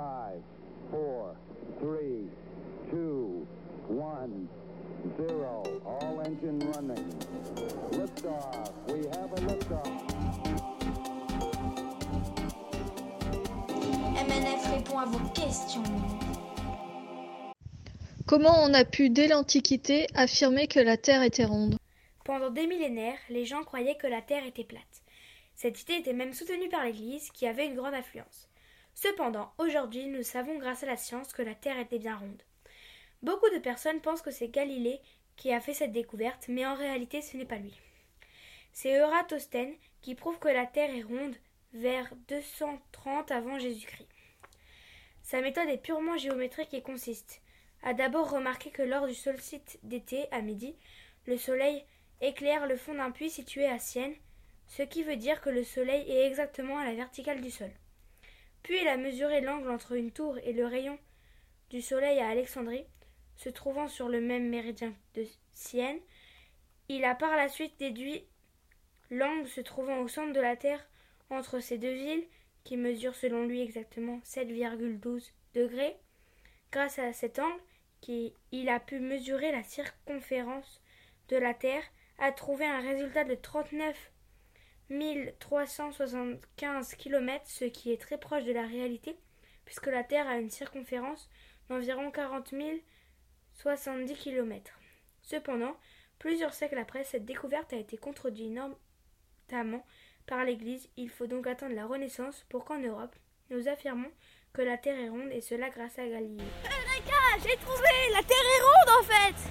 5, 4, 3, 2, 1, 0. All engine running. Liftoff. We have a liftoff. MNF répond à vos questions. Comment on a pu, dès l'Antiquité, affirmer que la Terre était ronde? Pendant des millénaires, les gens croyaient que la Terre était plate. Cette idée était même soutenue par l'Église, qui avait une grande influence. Cependant, aujourd'hui, nous savons grâce à la science que la Terre était bien ronde. Beaucoup de personnes pensent que c'est Galilée qui a fait cette découverte, mais en réalité ce n'est pas lui. C'est Eratosthène qui prouve que la Terre est ronde vers 230 avant Jésus-Christ. Sa méthode est purement géométrique et consiste à d'abord remarquer que lors du solstice d'été à midi, le soleil éclaire le fond d'un puits situé à Sienne, ce qui veut dire que le soleil est exactement à la verticale du sol. Puis il a mesuré l'angle entre une tour et le rayon du soleil à Alexandrie, se trouvant sur le même méridien de Sienne. Il a par la suite déduit l'angle se trouvant au centre de la Terre entre ces deux villes, qui mesure selon lui exactement 7,12 degrés. Grâce à cet angle, il a pu mesurer la circonférence de la Terre, a trouvé un résultat de 39 1375 km, ce qui est très proche de la réalité, puisque la Terre a une circonférence d'environ 40 070 km. Cependant, plusieurs siècles après, cette découverte a été contredite notamment par l'Église. Il faut donc attendre la Renaissance pour qu'en Europe, nous affirmons que la Terre est ronde et cela grâce à Galilée. Eureka J'ai trouvé La Terre ronde en fait